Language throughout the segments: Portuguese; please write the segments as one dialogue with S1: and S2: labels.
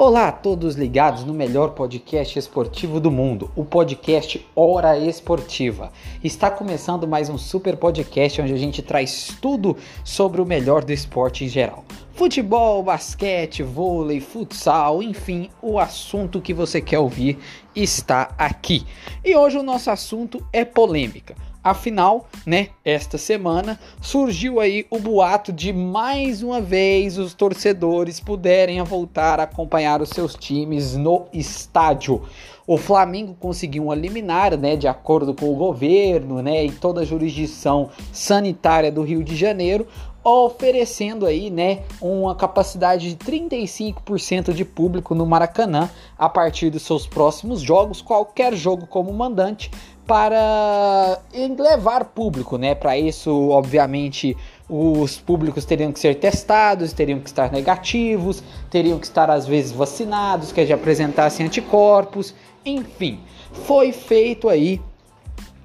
S1: Olá a todos ligados no melhor podcast esportivo do mundo, o podcast Hora Esportiva. Está começando mais um super podcast onde a gente traz tudo sobre o melhor do esporte em geral. Futebol, basquete, vôlei, futsal, enfim, o assunto que você quer ouvir está aqui. E hoje o nosso assunto é polêmica. Afinal, né, esta semana surgiu aí o boato de mais uma vez os torcedores puderem voltar a acompanhar os seus times no estádio. O Flamengo conseguiu uma liminar, né, de acordo com o governo, né, e toda a jurisdição sanitária do Rio de Janeiro, oferecendo aí, né, uma capacidade de 35% de público no Maracanã a partir dos seus próximos jogos, qualquer jogo como mandante, para levar público, né? Para isso, obviamente, os públicos teriam que ser testados, teriam que estar negativos, teriam que estar às vezes vacinados, que já apresentassem anticorpos, enfim, foi feito aí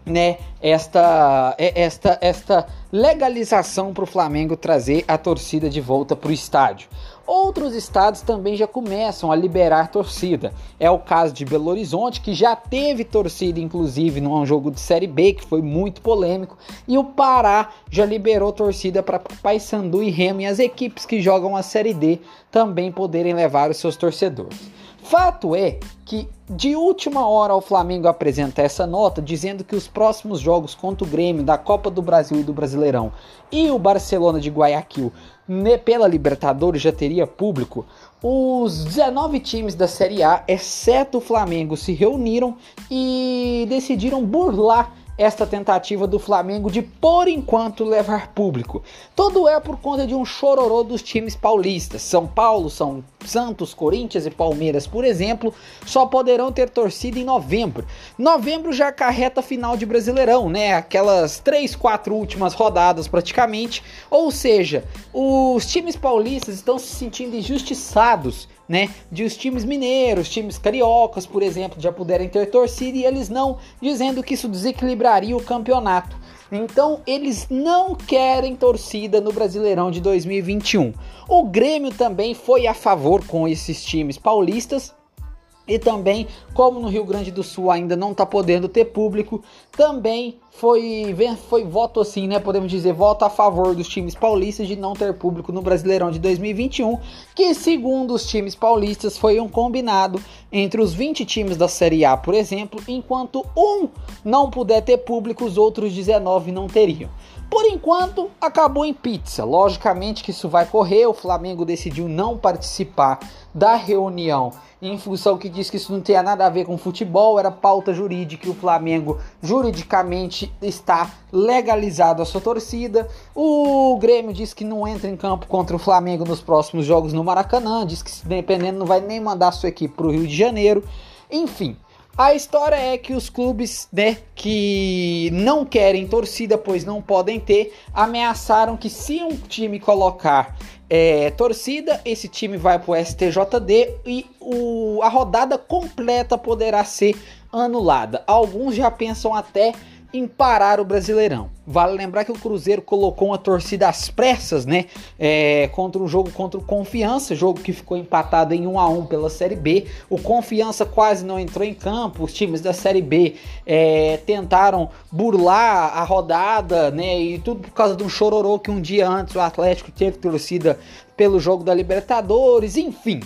S1: né, esta, esta, esta legalização para o Flamengo trazer a torcida de volta para o estádio. Outros estados também já começam a liberar torcida. É o caso de Belo Horizonte, que já teve torcida, inclusive, num jogo de Série B, que foi muito polêmico. E o Pará já liberou torcida para Paysandu e Remo e as equipes que jogam a Série D também poderem levar os seus torcedores. Fato é que de última hora o Flamengo apresenta essa nota dizendo que os próximos jogos contra o Grêmio da Copa do Brasil e do Brasileirão e o Barcelona de Guayaquil pela Libertadores já teria público. Os 19 times da Série A, exceto o Flamengo, se reuniram e decidiram burlar esta tentativa do Flamengo de por enquanto levar público. Todo é por conta de um chororô dos times paulistas. São Paulo, São Santos, Corinthians e Palmeiras, por exemplo, só poderão ter torcida em novembro. Novembro já carreta final de Brasileirão, né? Aquelas três, quatro últimas rodadas praticamente. Ou seja, os times paulistas estão se sentindo injustiçados né? De os times mineiros, times cariocas, por exemplo, já puderem ter torcida e eles não, dizendo que isso desequilibraria o campeonato. Então eles não querem torcida no Brasileirão de 2021. O Grêmio também foi a favor com esses times paulistas e também, como no Rio Grande do Sul ainda não está podendo ter público, também foi, foi voto assim, né? Podemos dizer, voto a favor dos times paulistas de não ter público no Brasileirão de 2021, que segundo os times paulistas foi um combinado entre os 20 times da Série A, por exemplo, enquanto um não puder ter público, os outros 19 não teriam. Por enquanto, acabou em pizza. Logicamente que isso vai correr. O Flamengo decidiu não participar da reunião em função que diz que isso não tinha nada a ver com futebol, era pauta jurídica e o Flamengo juridicamente está legalizado a sua torcida. O Grêmio diz que não entra em campo contra o Flamengo nos próximos jogos no Maracanã, diz que dependendo não vai nem mandar sua equipe para o Rio de Janeiro. Enfim, a história é que os clubes, né, que não querem torcida, pois não podem ter, ameaçaram que se um time colocar é, torcida, esse time vai para o STJD e o, a rodada completa poderá ser anulada. Alguns já pensam até em parar o Brasileirão. Vale lembrar que o Cruzeiro colocou uma torcida às pressas, né? É, contra um jogo contra o Confiança, jogo que ficou empatado em 1 a 1 pela Série B. O Confiança quase não entrou em campo. Os times da Série B é, tentaram burlar a rodada, né? E tudo por causa de um chororô que um dia antes o Atlético teve torcida pelo jogo da Libertadores. Enfim,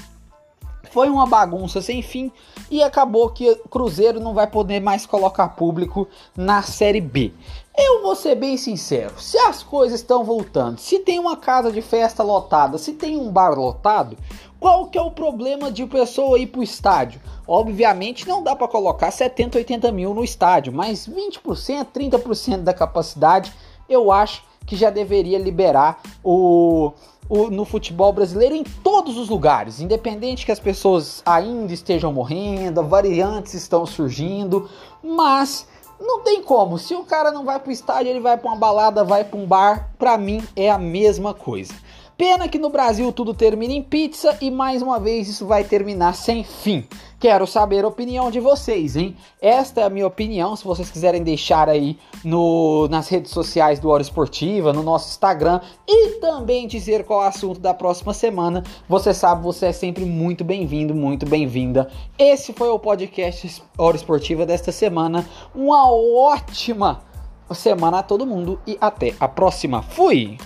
S1: foi uma bagunça sem fim e acabou que Cruzeiro não vai poder mais colocar público na Série B. Eu vou ser bem sincero, se as coisas estão voltando, se tem uma casa de festa lotada, se tem um bar lotado, qual que é o problema de pessoa ir para o estádio? Obviamente não dá para colocar 70, 80 mil no estádio, mas 20%, 30% da capacidade eu acho que já deveria liberar o o, no futebol brasileiro em todos os lugares, independente que as pessoas ainda estejam morrendo, variantes estão surgindo, mas não tem como. Se o cara não vai pro estádio, ele vai para uma balada, vai para um bar, para mim é a mesma coisa. Pena que no Brasil tudo termina em pizza e mais uma vez isso vai terminar sem fim. Quero saber a opinião de vocês, hein? Esta é a minha opinião. Se vocês quiserem deixar aí no, nas redes sociais do Hora Esportiva, no nosso Instagram e também dizer qual é o assunto da próxima semana, você sabe, você é sempre muito bem-vindo, muito bem-vinda. Esse foi o podcast Hora Esportiva desta semana. Uma ótima semana a todo mundo e até a próxima. Fui!